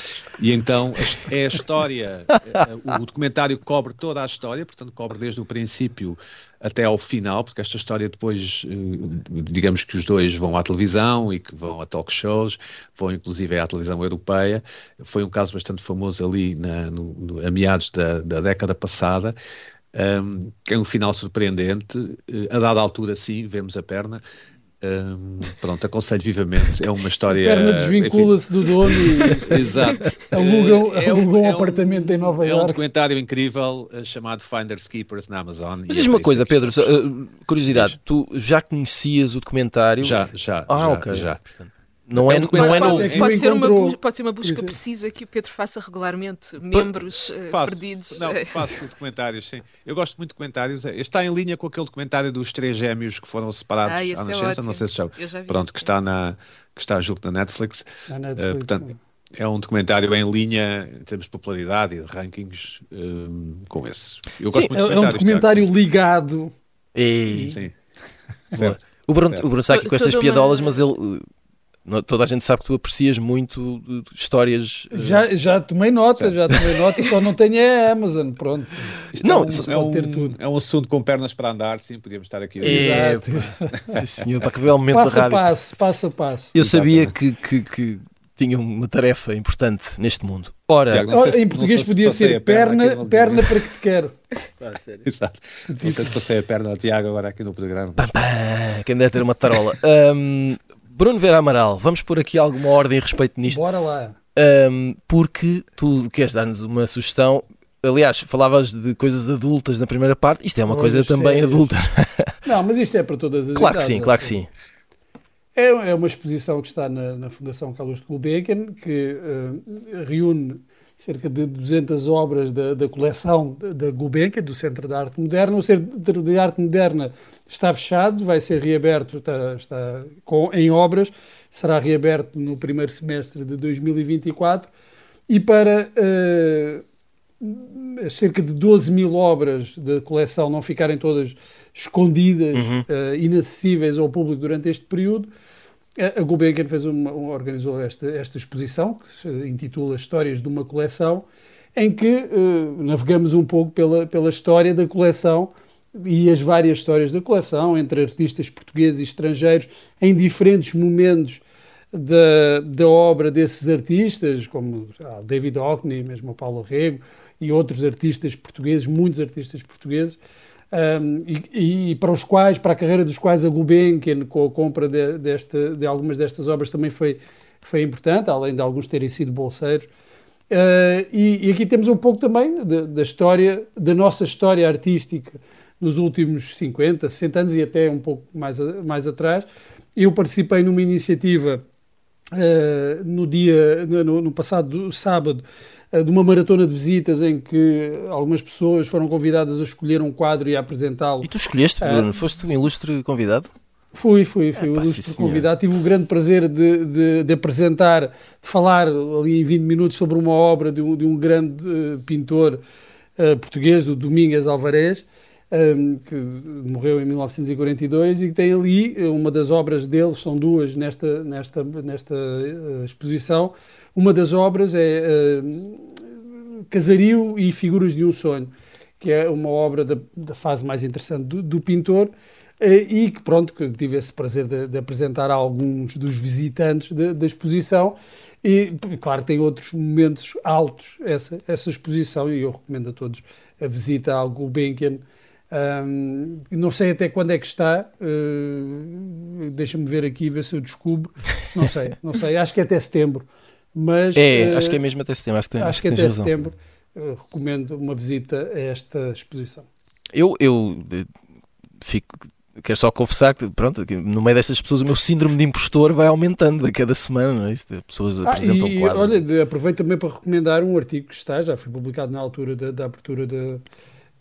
E então é a história, eh, o documentário cobre toda a história, portanto, cobre desde o princípio até ao final, porque esta história depois, eh, digamos que os dois vão à televisão e que vão a talk shows, vão inclusive à televisão europeia. Foi um caso bastante famoso ali na, no, no, a meados da, da década passada um, que é um final surpreendente. Uh, a dada altura, sim, vemos a perna. Um, pronto, aconselho vivamente. É uma história. A perna desvincula-se do dono e (laughs) Exato. (laughs) alugam, é, um, um é apartamento em Nova Iorque. É um documentário incrível uh, chamado Finders Keepers na Amazon. Mas diz uma coisa, Pedro, uh, curiosidade, tu já conhecias o documentário? Já, já. Ah, já, ok. Já. Não é, não é pode, no... pode, ser uma, pode ser uma busca precisa que o Pedro faça regularmente, membros uh, faço, perdidos. Não, faço documentários, sim. Eu gosto muito de documentários. Está em linha com aquele documentário dos três gêmeos que foram separados ah, à nascença, é não sei se já. já Pronto, que está, na, que está junto na Netflix. Na Netflix uh, portanto, é um documentário em linha em termos de popularidade e de rankings um, com esse. Eu gosto sim, muito de é um documentário Tiago, ligado. E... Sim. certo. O Bruno, o Bruno está aqui com estas piadolas, mas ele Toda a gente sabe que tu aprecias muito histórias. Eh, já, já tomei nota, já tomei nota, só não tenho a Amazon, pronto. Isto não, é, um, ter tudo. é um assunto com pernas para andar, sim, podíamos estar aqui. É, (laughs) Exato. Sim, senhor, para que o momento passo da rádio. a passo, passo a passo. Eu sabia que, que, que tinha uma tarefa importante neste mundo. Ora, Tiago, se, em português podia ser perna, perna, perna para que te quero. Ah, Exato. Não sei se passei a perna ao Tiago agora aqui no programa. Pam, pam, quem deve ter uma tarola. (laughs) Um, Bruno Vera Amaral, vamos pôr aqui alguma ordem a respeito nisto. Bora lá. Um, porque tu queres dar-nos uma sugestão. Aliás, falavas de coisas adultas na primeira parte, isto é uma coisa também sérias. adulta. Não, mas isto é para todas as Claro idades, que sim, claro que sim. É, é uma exposição que está na, na Fundação Carlos de Gulbenkian, que uh, reúne cerca de 200 obras da, da coleção da Gulbenkian, do Centro de Arte Moderna. O Centro de Arte Moderna está fechado, vai ser reaberto, está, está com, em obras, será reaberto no primeiro semestre de 2024. E para uh, cerca de 12 mil obras da coleção não ficarem todas escondidas, uhum. uh, inacessíveis ao público durante este período, a Gulbenkian fez uma, organizou esta, esta exposição, que se intitula Histórias de uma Coleção, em que uh, navegamos um pouco pela, pela história da coleção e as várias histórias da coleção, entre artistas portugueses e estrangeiros, em diferentes momentos da, da obra desses artistas, como ah, David Hockney, mesmo Paulo Rego, e outros artistas portugueses, muitos artistas portugueses, um, e, e, para os quais, para a carreira dos quais a Gulbenkian, com a compra de, desta, de algumas destas obras, também foi, foi importante, além de alguns terem sido bolseiros. Uh, e, e, aqui temos um pouco também da história, da nossa história artística nos últimos 50, 60 anos e até um pouco mais, mais atrás. Eu participei numa iniciativa uh, no dia, no, no passado sábado, de uma maratona de visitas em que algumas pessoas foram convidadas a escolher um quadro e a apresentá-lo. E tu escolheste, Bruno? Uh, Foste um ilustre convidado? Fui, fui, fui é, um ilustre convidado. Tive o grande prazer de, de, de, apresentar, de falar ali em 20 minutos sobre uma obra de um, de um grande uh, pintor uh, português, o Domingues Alvarez, que morreu em 1942 e que tem ali uma das obras dele, são duas nesta, nesta, nesta exposição, uma das obras é uh, Casario e Figuras de um Sonho, que é uma obra da, da fase mais interessante do, do pintor, e que, pronto, que tive esse prazer de, de apresentar a alguns dos visitantes da exposição. E, claro, tem outros momentos altos essa, essa exposição e eu recomendo a todos a visita ao Gulbenkian. Um, não sei até quando é que está, uh, deixa-me ver aqui, ver se eu descubro. Não sei, não sei, acho que é até setembro. Mas, é, uh, acho que é mesmo até setembro. Acho que, acho acho que, que até razão. setembro uh, recomendo uma visita a esta exposição. Eu, eu fico quero só confessar que, pronto, que no meio destas pessoas o meu síndrome de impostor vai aumentando a cada semana, não é? Isto, pessoas ah, apresentam e, quadros. Olha, aproveito também para recomendar um artigo que está, já foi publicado na altura da, da abertura da,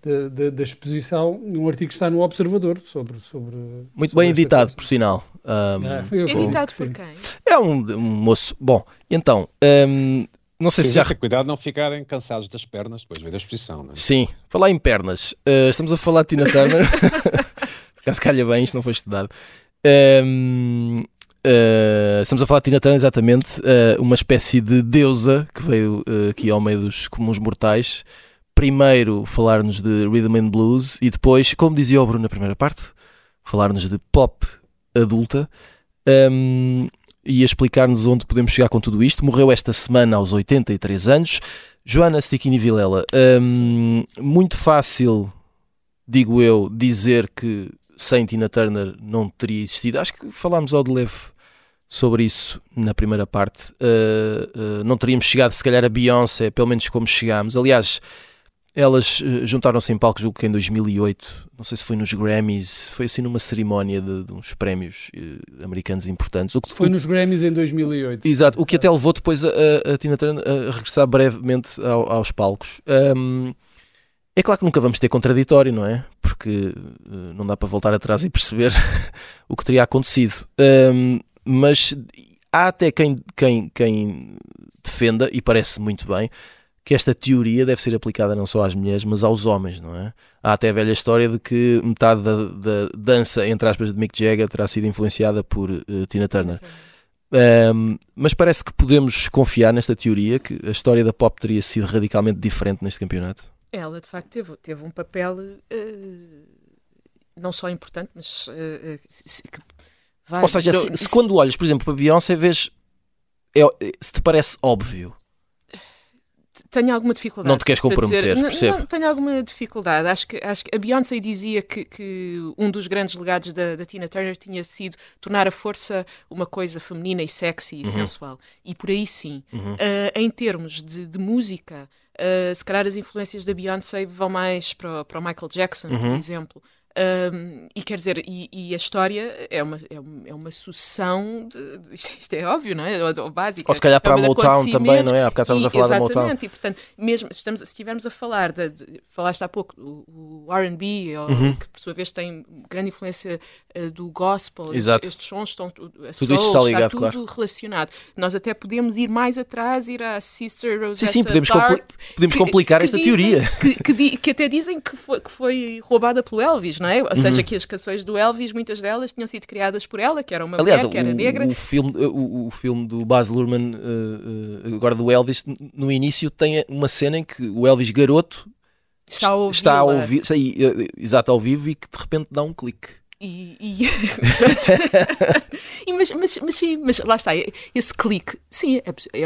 da, da, da, exposição, um artigo que está no Observador sobre. sobre Muito sobre bem editado, por sinal. Um, é, editado por quem? É um, um, moço. Bom, então. Um, não sei se já. Ter cuidado não ficarem cansados das pernas depois de ver a exposição, não é? Sim, falar em pernas. Uh, estamos a falar de Tina Turner. (laughs) Caso calha bem, isto não foi estudado. Um, uh, estamos a falar de Tina Turner, exatamente, uh, uma espécie de deusa que veio uh, aqui ao meio dos comuns mortais. Primeiro falar-nos de Rhythm and Blues e depois, como dizia o Bruno na primeira parte, falar-nos de pop adulta um, e explicar-nos onde podemos chegar com tudo isto. Morreu esta semana aos 83 anos. Joana Stickini Vilela, um, muito fácil digo eu, dizer que sem Tina Turner não teria existido. Acho que falámos ao de leve sobre isso na primeira parte. Uh, uh, não teríamos chegado, se calhar, a Beyoncé, pelo menos como chegámos. Aliás, elas uh, juntaram-se em palco, julgo que em 2008, não sei se foi nos Grammys, foi assim numa cerimónia de, de uns prémios americanos importantes. O que, foi o, nos Grammys em 2008. Exato, o que até levou depois a, a, a Tina Turner a regressar brevemente ao, aos palcos. Um, é claro que nunca vamos ter contraditório, não é? Porque uh, não dá para voltar atrás e perceber (laughs) o que teria acontecido. Um, mas há até quem, quem, quem defenda, e parece muito bem, que esta teoria deve ser aplicada não só às mulheres, mas aos homens, não é? Há até a velha história de que metade da, da dança, entre aspas, de Mick Jagger terá sido influenciada por uh, Tina Turner. Um, mas parece que podemos confiar nesta teoria que a história da pop teria sido radicalmente diferente neste campeonato. Ela, de facto, teve, teve um papel uh, não só importante, mas. Uh, se, Ou seja, se, se, quando olhas, por exemplo, para Beyoncé, vês. É, se te parece óbvio. Tenho alguma dificuldade. Não te queres comprometer, dizer, percebo. Não, tenho alguma dificuldade. Acho que, acho que a Beyoncé dizia que, que um dos grandes legados da, da, Tina Turner tinha sido tornar a força uma coisa feminina e sexy e uhum. sensual. E por aí sim. Uhum. Uh, em termos de, de música, Uh, se calhar as influências da Beyoncé vão mais para, para o Michael Jackson, uhum. por exemplo. Um, e quer dizer, e, e, a história é uma, é uma, é uma sucessão de, de, (laughs) Isto é óbvio, não é? O, o básico. Ou se calhar é para a Motown também, não é? Bocado estamos a falar da Motown. Exatamente, e portanto, mesmo estamos, se estivermos a falar, de, de falaste há pouco, o, o RB, uhum. que por sua vez tem grande influência uh, do gospel, Exato. estes, sons estão. A tudo soul, está ligado, está tudo claro. relacionado. Nós até podemos ir mais atrás, ir à Sister Rosetta Sim, sim, podemos, compli podemos que, complicar que esta dizem, teoria. Que, que, que, até dizem que foi, que foi roubada pelo Elvis, não é? Ou seja, uhum. que as canções do Elvis, muitas delas tinham sido criadas por ela, que era uma Aliás, mulher, que era negra. O filme, o, o filme do Baz Luhrmann, uh, uh, agora do Elvis, no início tem uma cena em que o Elvis garoto está a ouvir, está a ouvir uh, exato, ao vivo e que de repente dá um clique. E, e... (laughs) e mas, mas, mas, sim, mas lá está, esse clique, sim, é, é,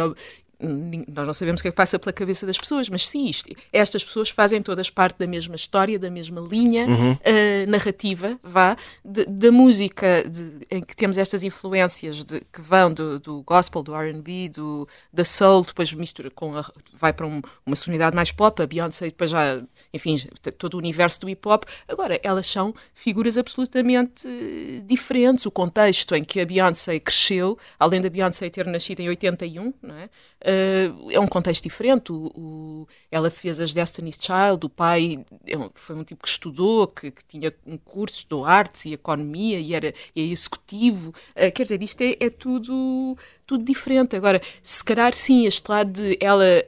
nós não sabemos o que é que passa pela cabeça das pessoas, mas sim, isto, estas pessoas fazem todas parte da mesma história, da mesma linha uhum. uh, narrativa, vá, da música de, em que temos estas influências de, que vão do, do gospel, do R&B, do da soul, depois mistura com a, vai para um, uma sonoridade mais pop, a Beyoncé depois já, enfim, todo o universo do hip hop. Agora, elas são figuras absolutamente diferentes. O contexto em que a Beyoncé cresceu, além da Beyoncé ter nascido em 81, não é? Uh, é um contexto diferente. O, o, ela fez as Destiny's Child, o pai é foi um tipo que estudou, que, que tinha um curso, estudou artes e economia e era é executivo. Uh, quer dizer, isto é, é, tudo, tudo diferente. Agora, se calhar sim, este lado de ela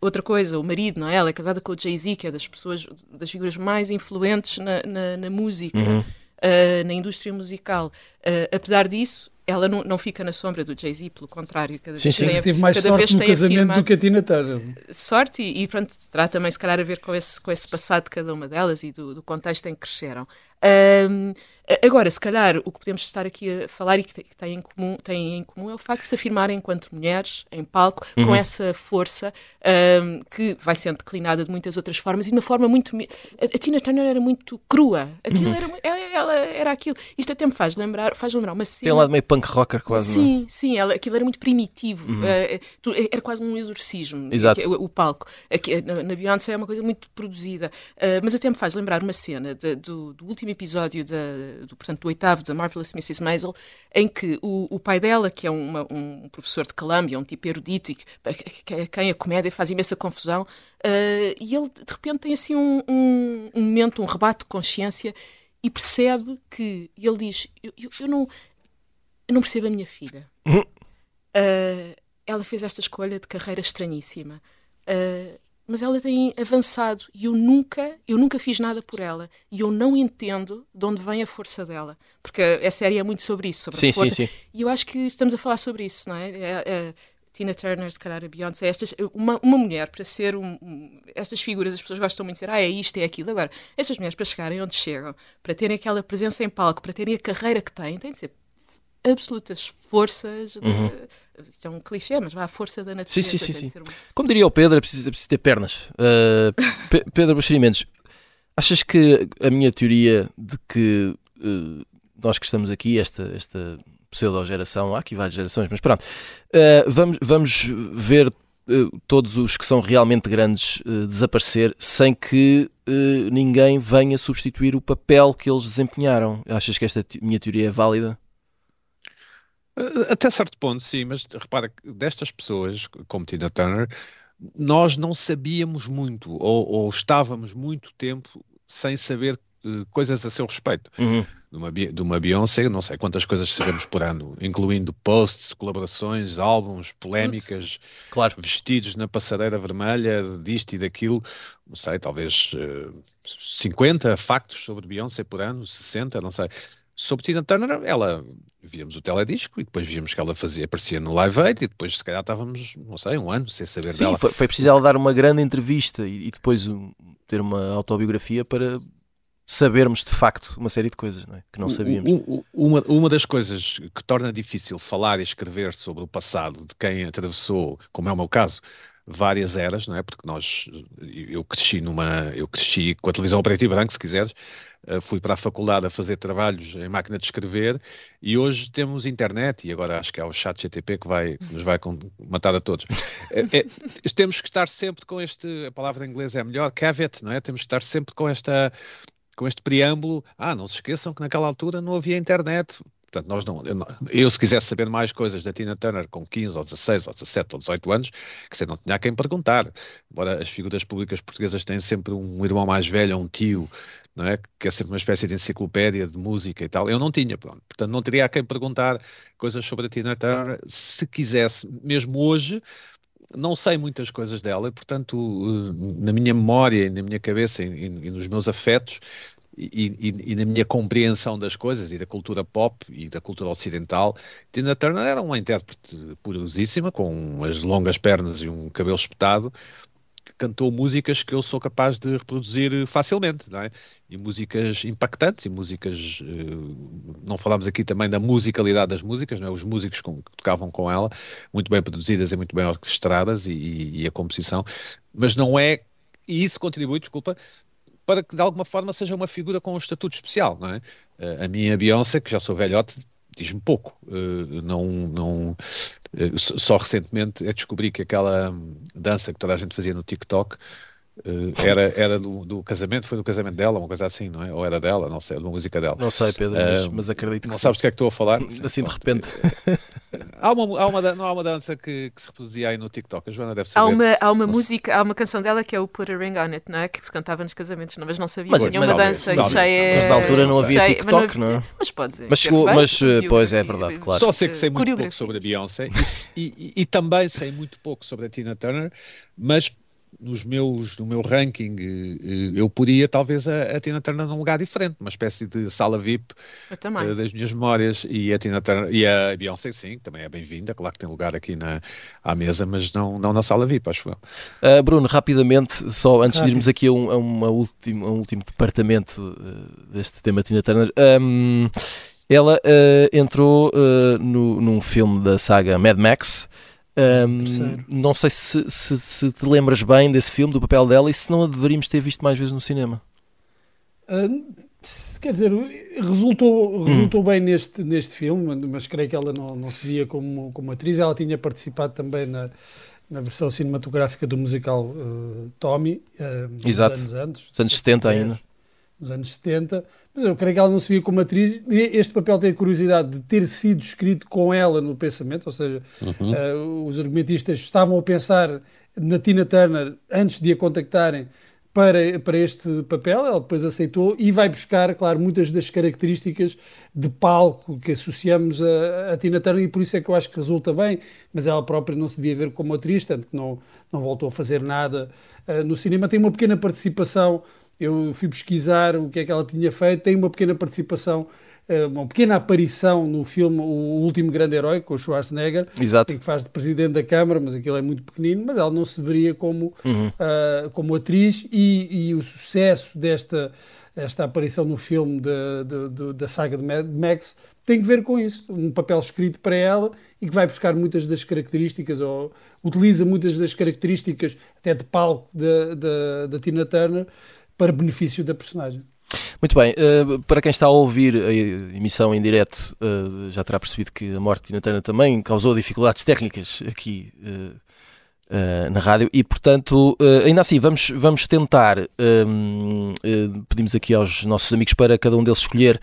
outra coisa, o marido, não é? Ela é casada com o Jay-Z, que é das pessoas, das figuras mais influentes na, na, na música, uhum. uh, na indústria musical. Uh, apesar disso, ela não, não fica na sombra do Jay-Z, pelo contrário. Cada sim, sim. Tem, Tive mais sorte no casamento do que a Tina Turner. Sorte, e, e, pronto, terá também se calhar a ver com esse, com esse passado de cada uma delas e do, do contexto em que cresceram. Um, Agora, se calhar, o que podemos estar aqui a falar e que tem em comum, tem em comum é o facto de se afirmarem enquanto mulheres em palco, uhum. com essa força um, que vai sendo declinada de muitas outras formas e de uma forma muito. A Tina Turner era muito crua. Aquilo uhum. era, ela, ela, era aquilo. Isto até me faz lembrar, faz lembrar uma cena. Tem um lado meio punk rocker, quase. Sim, não? sim, ela, aquilo era muito primitivo. Uhum. Uh, era quase um exorcismo. Exato. O, o palco. Aqui, na, na Beyoncé é uma coisa muito produzida. Uh, mas até me faz lembrar uma cena de, do, do último episódio da do, portanto, do oitavo da Marvelous Mrs. Maisel, em que o, o pai dela, que é uma, um professor de Columbia, um tipo erudito, e que, que, quem a comédia faz imensa confusão, uh, e ele de repente tem assim um, um, um, momento, um rebate de consciência e percebe que e ele diz: eu, eu, eu, não, eu não percebo a minha filha. Uh, ela fez esta escolha de carreira estranhíssima. Uh, mas ela tem avançado e eu nunca, eu nunca fiz nada por ela e eu não entendo de onde vem a força dela, porque a, série é muito sobre isso, sobre sim, a força. Sim, sim. E eu acho que estamos a falar sobre isso, não é? é, é Tina Turner, se calhar a Beyoncé, estas, uma, uma mulher para ser um, um, estas figuras, as pessoas gostam muito de dizer, ah, é isto, é aquilo. Agora, estas mulheres para chegarem onde chegam, para terem aquela presença em palco, para terem a carreira que têm, têm de ser absolutas forças. De, uhum. Isto é um clichê, mas vá à força da natureza. Sim, sim, sim. sim. Como diria o Pedro, é preciso, é preciso ter pernas. Uh, (laughs) Pedro Buxerimentos, achas que a minha teoria de que uh, nós que estamos aqui, esta, esta pseudo-geração, há aqui várias gerações, mas pronto, uh, vamos, vamos ver todos os que são realmente grandes desaparecer sem que ninguém venha substituir o papel que eles desempenharam. Achas que esta minha teoria é válida? Eh, até certo ponto, sim, mas repara que destas pessoas, como Tina Turner, nós não sabíamos muito ou, ou estávamos muito tempo sem saber uh, coisas a seu respeito. Uhum. De, uma, de uma Beyoncé, não sei quantas coisas sabemos por ano, incluindo posts, colaborações, álbuns, polémicas, claro. vestidos na passareira vermelha, disto e daquilo, não sei, talvez uh, 50 factos sobre Beyoncé por ano, 60, não sei sobre Tina Turner, ela víamos o teledisco e depois víamos que ela fazia, aparecia no Live Aid e depois se calhar estávamos, não sei, um ano sem saber Sim, dela. Foi, foi preciso ela dar uma grande entrevista e, e depois um, ter uma autobiografia para sabermos de facto uma série de coisas não é? que não sabíamos. Uma, uma das coisas que torna difícil falar e escrever sobre o passado de quem atravessou, como é o meu caso, várias eras, não é? Porque nós, eu cresci numa, eu cresci com a televisão preta e branco, se quiseres, fui para a faculdade a fazer trabalhos em máquina de escrever e hoje temos internet e agora acho que é o chat GTP que vai, nos vai matar a todos. é, é, (laughs) temos que estar sempre com este, a palavra em inglês é melhor, caveat, não é? Temos que estar sempre com esta com este preâmbulo, ah, não se esqueçam que naquela altura não havia internet, Portanto, nós não, eu, eu, se quisesse saber mais coisas da Tina Turner com 15 ou 16 ou 17 ou 18 anos, que você não tinha a quem perguntar. Embora as figuras públicas portuguesas têm sempre um irmão mais velho, um tio, não é? que é sempre uma espécie de enciclopédia de música e tal. Eu não tinha, pronto. Portanto, não teria a quem perguntar coisas sobre a Tina Turner. Se quisesse, mesmo hoje, não sei muitas coisas dela, e, portanto, eh, na minha memória e na minha cabeça e, e, nos meus afetos, e, e, e, na minha compreensão das coisas e da cultura pop e da cultura ocidental, Tina Turner era uma intérprete poderosíssima, com umas longas pernas e um cabelo espetado, que cantou músicas que eu sou capaz de reproduzir facilmente, não é? E músicas impactantes e músicas. Eh, não falámos aqui também da musicalidade das músicas, não é? Os músicos com, que tocavam com ela, muito bem produzidas e muito bem orquestradas e, e a composição, mas não é e isso contribui, desculpa, para que de alguma forma seja uma figura com um estatuto especial, não é? Uh, a minha Beyoncé, que já sou velhote, diz-me pouco. Uh, não, não, uh, só recentemente descobri que aquela dança que toda a gente fazia no TikTok era era do, do, casamento, foi do casamento dela, uma coisa assim, não é? Ou era dela, não sei, uma música dela. Não sei, Pedro, mas, uh, mas acredito que Não sim. sabes do que é que estou a falar? Assim de repente. há, uma, há, uma, não há uma dança que, que, se reproduzia aí no TikTok, a Joana deve saber. Há uma, há uma música, há uma canção dela que é o Put a Ring on It, não é? Que se cantava nos casamentos, não, mas não sabia. Mas, tinha uma dança não, cheia. Mas na altura não havia TikTok, não, é? Mas pode dizer. Mas, chegou, mas pois é, verdade, claro. Só sei que sei muito pouco sobre a Beyoncé e, e, e também sei muito pouco sobre a Tina Turner, mas nos meus, no meu ranking, eh, eu poria talvez a, a, Tina Turner num lugar diferente, uma espécie de sala VIP uh, das minhas memórias. E a Tina Turner e a Beyoncé sim, também é bem-vinda, claro que tem lugar aqui na, à mesa, mas não, não na sala VIP, acho eu. Uh, Bruno, rapidamente, só antes de irmos aqui a um, a uma último, a um último departamento uh, deste tema Tina Turner, um, ela entrou no, num filme da saga Mad Max, um, não sei se, se, se, te lembras bem desse filme, do papel dela, e se não a deveríamos ter visto mais vezes no cinema. Uh, quer dizer, resultou, resultou hum. bem neste, neste filme, mas creio que ela não, não se via como, como atriz. Ela tinha participado também na, na versão cinematográfica do musical uh, Tommy, uh, Exato. anos antes. Os anos 70 ainda nos anos 70, mas eu creio que ela não se via como atriz. Este papel tem a curiosidade de ter sido escrito com ela no pensamento, ou seja, uhum. uh, os argumentistas estavam a pensar na Tina Turner antes de a contactarem para, para este papel, ela depois aceitou e vai buscar, claro, muitas das características de palco que associamos a, a Tina Turner e por isso é que eu acho que resulta bem, mas ela própria não se devia ver como atriz, tanto que não, não voltou a fazer nada uh, no cinema. Tem uma pequena participação eu fui pesquisar o que é que ela tinha feito, tem uma pequena participação, eh, uma pequena aparição no filme O Último Grande Herói, com o Schwarzenegger, Exato. em que faz de presidente da Câmara, mas aquilo é muito pequenino, mas ela não se veria como, uhum. uh, como atriz e, e, o sucesso desta esta aparição no filme de, de, de, da saga de Mad Max tem que ver com isso, um papel escrito para ela e que vai buscar muitas das características ou utiliza muitas das características até de palco da Tina Turner para benefício da personagem. Muito bem, uh, para quem está a ouvir a emissão em direto, uh, já terá percebido que a morte de Turner também causou dificuldades técnicas aqui uh, na rádio e, portanto, ainda assim, vamos, vamos tentar, ehm, pedimos aqui aos nossos amigos para cada um deles escolher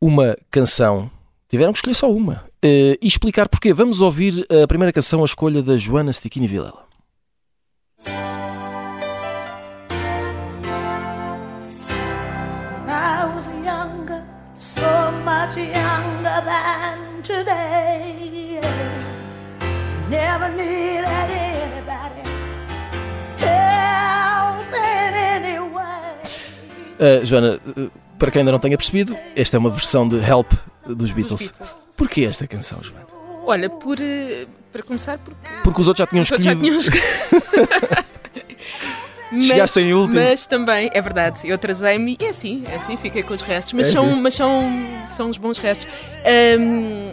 uma canção, tiveram que escolher só uma, e explicar porquê. Vamos ouvir a primeira canção, a escolha da Joana Stichini Vilela. Much younger than today. Never needed anybody help in any way. Uh, Joana, uh, para quem ainda não tenha percebido, esta é uma versão de Help dos Beatles. Beatles. Porquê esta canção, Joana? Olha, por, uh, para começar, porque... porque os outros já tinham escolhido. Já tinham escolhido. Mas, Chegaste em último. Mas também, é verdade, eu trazei-me e é assim, é assim, fiquei com os restos. Mas, é são, assim. mas são, são os bons restos. Um,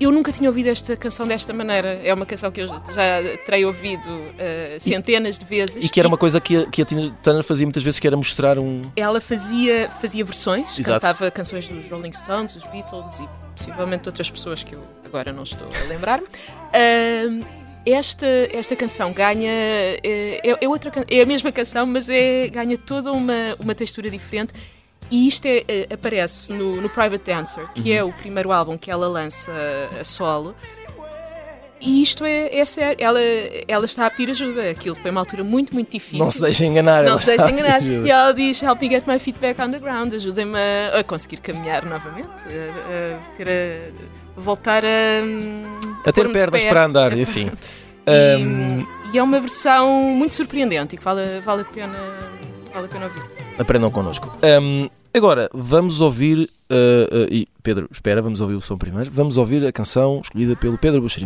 eu nunca tinha ouvido esta canção desta maneira. É uma canção que eu já terei ouvido uh, centenas e, de vezes. E que era uma coisa que a, que a Tina Turner fazia muitas vezes, que era mostrar um. Ela fazia, fazia versões, Exato. cantava canções dos Rolling Stones, dos Beatles e possivelmente outras pessoas que eu agora não estou a lembrar-me. Uh, esta, esta canção ganha. É, é, é, outra, é a mesma canção, mas é, ganha toda uma, uma textura diferente. E isto é, é aparece no, no, Private Dancer, que uhum. é o primeiro álbum que ela lança a solo. E isto é, é sério, ela, ela está a pedir ajuda. Aquilo foi uma altura muito, muito difícil. Não se deixa enganar. Não se deixa enganar. E ela diz: Help me get my feet back on the ground. Ajudem-me a, a, conseguir caminhar novamente, a, a, ter a voltar a. A ter pernas para andar, enfim. (laughs) E, um... e, é uma versão muito surpreendente e que vale, vale, a, pena, vale a pena ouvir. Aprendam connosco. Um, agora, vamos ouvir. Uh, uh, e Pedro, espera, vamos ouvir o som primeiro. Vamos ouvir a canção escolhida pelo Pedro Buxeri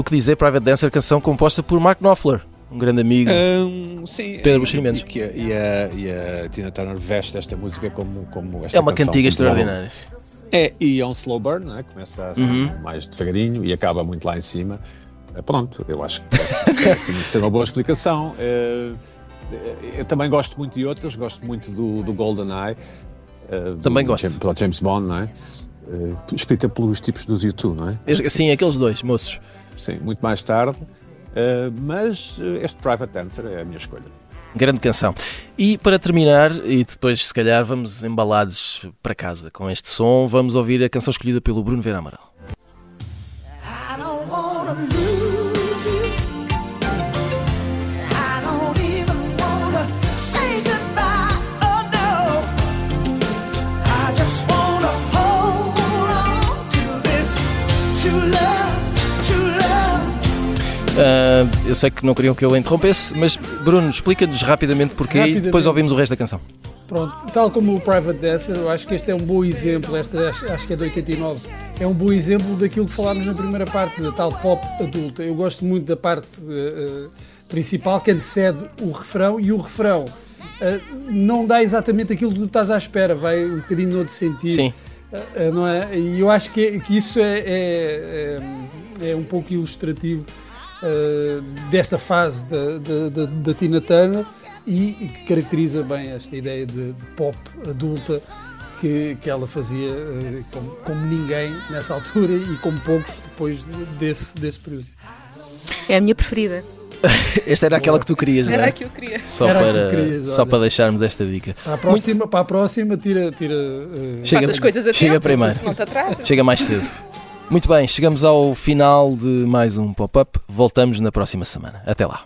O que dizer Private Dancer, canção composta por Mark Knopfler, um grande amigo. Um, sim, Pedro Buxerimentos. E, e, a, e a Tina Turner veste esta música como, como esta É uma cantiga extraordinária. É, e é um slow burn, não é? começa assim, uhum. mais devagarinho e acaba muito lá em cima. Eh, pronto, eu acho que parece ser uma boa explicação. Eh, eu também gosto muito de outras, gosto muito do, do GoldenEye. Eh, também gosto. Pelo James Bond, não é? Escrita pelos tipos dos YouTube, não é? Sim, aqueles dois moços sim, muito mais tarde. Uh, mas eh, este Private Dancer é a minha escolha. Grande canção. E para terminar, e depois se calhar vamos embalados para casa com este som, vamos ouvir a canção escolhida pelo Bruno Vera Amaral. I eu sei que não queriam que eu a interrompesse, mas Bruno, explica-nos rapidamente porquê rapidamente. e depois ouvimos o resto da canção. Pronto, tal como o Private Dancer, eu acho que este é um bom exemplo, esta acho, que é de 89, é um bom exemplo daquilo que falámos na primeira parte, da tal pop adulta. Eu gosto muito da parte uh, principal que antecede o refrão e o refrão uh, não dá exatamente aquilo que tu estás à espera, vai um bocadinho no outro sentido. Sim. Uh, não é? E eu acho que, que isso é, é, é, é um pouco ilustrativo uh, desta fase da, da, da, da, Tina Turner e, que caracteriza bem esta ideia de, de pop adulta que, que ela fazia uh, como, como, ninguém nessa altura e como poucos depois desse, desse período. É a minha preferida. (laughs) Esta era aquela que tu querias, não é? Era a que eu queria. Só, era para, querias, só para deixarmos esta dica. Para a próxima, Muito... para a próxima tira. tira uh... Chega, as coisas a chega tempo, primeiro. Chega mais cedo. Muito bem, chegamos ao final de mais um pop-up. Voltamos na próxima semana. Até lá.